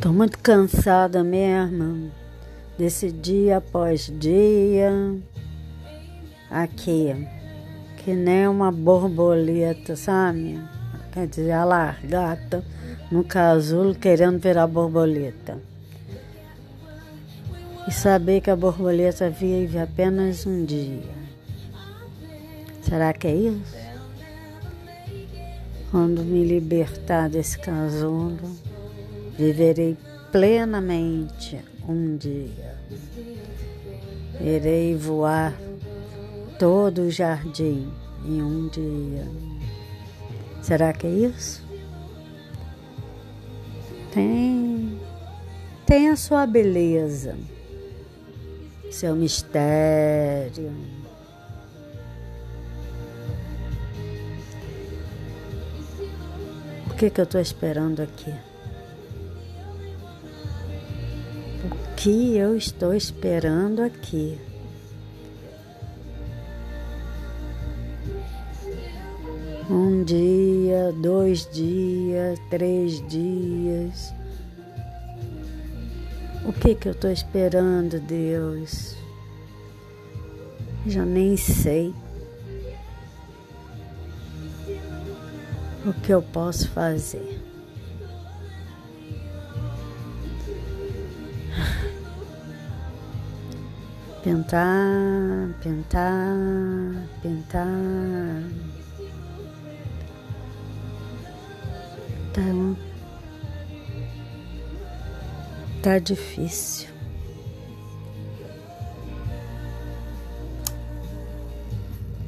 Tô muito cansada mesmo desse dia após dia aqui, que nem uma borboleta, sabe? Quer dizer, a largata no casulo querendo virar borboleta. E saber que a borboleta vive apenas um dia. Será que é isso? Quando me libertar desse casulo, viverei plenamente um dia. Irei voar todo o jardim em um dia. Será que é isso? Tem, tem a sua beleza, seu mistério. Que, que eu estou esperando aqui? O que eu estou esperando aqui? Um dia, dois dias, três dias. O que que eu estou esperando, Deus? Já nem sei. O que eu posso fazer? Pintar, pintar, pintar. Tá, tá difícil.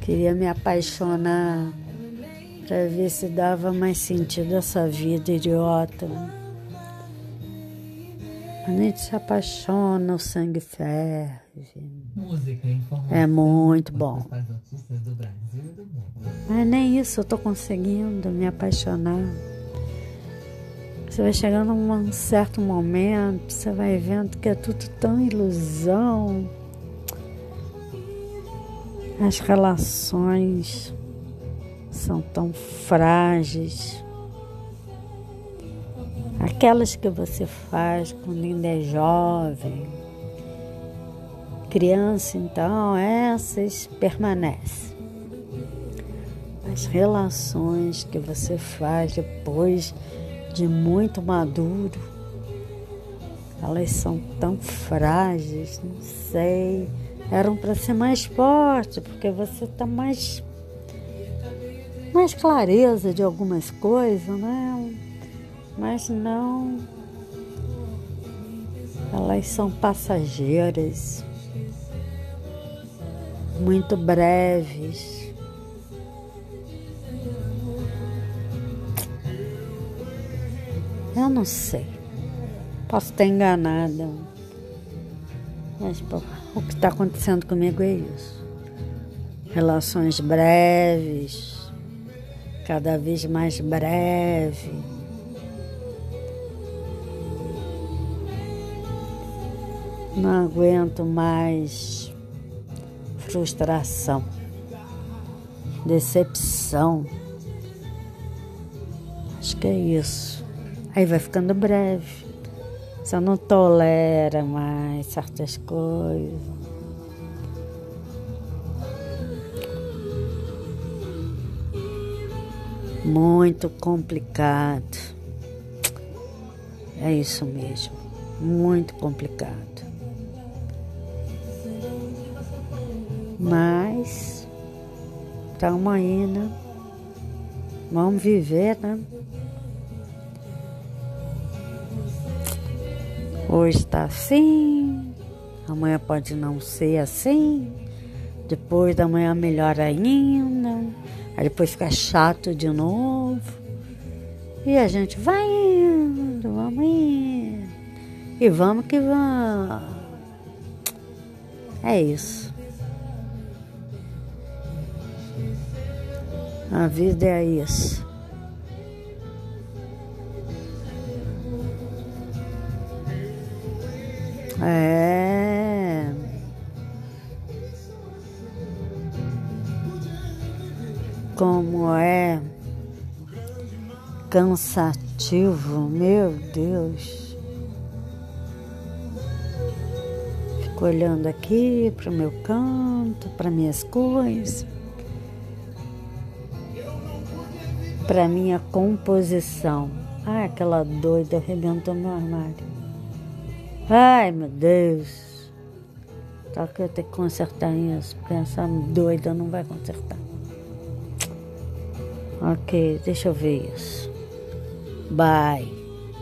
Queria me apaixonar para ver se dava mais sentido essa vida idiota. A gente se apaixona, o sangue ferve. Música. É muito bom. Mas nem isso eu tô conseguindo me apaixonar. Você vai chegando a um certo momento, você vai vendo que é tudo tão ilusão. As relações são tão frágeis. Aquelas que você faz quando ainda é jovem. Criança, então, essas permanecem. As relações que você faz depois de muito maduro, elas são tão frágeis, não sei. Eram para ser mais forte, porque você está mais mais clareza de algumas coisas, né? Mas não. Elas são passageiras, muito breves. Eu não sei. Posso estar enganada. Mas pô, o que está acontecendo comigo é isso. Relações breves, cada vez mais breve. Não aguento mais frustração, decepção. Acho que é isso. Aí vai ficando breve. Você não tolera mais certas coisas. Muito complicado. É isso mesmo. Muito complicado. Mas estamos aí, né? Vamos viver, né? Hoje está assim, amanhã pode não ser assim, depois da manhã melhor ainda, aí depois fica chato de novo. E a gente vai indo, vamos indo. E vamos que vamos. É isso. A vida é isso. É. Como é cansativo meu Deus. Fico olhando aqui para o meu canto, para minhas coisas, para minha composição. Ai, aquela doida arrebentou meu armário. Ai, meu Deus. Só que eu tenho que consertar isso, porque essa doida não vai consertar. Ok, deixa eu ver isso. Bye.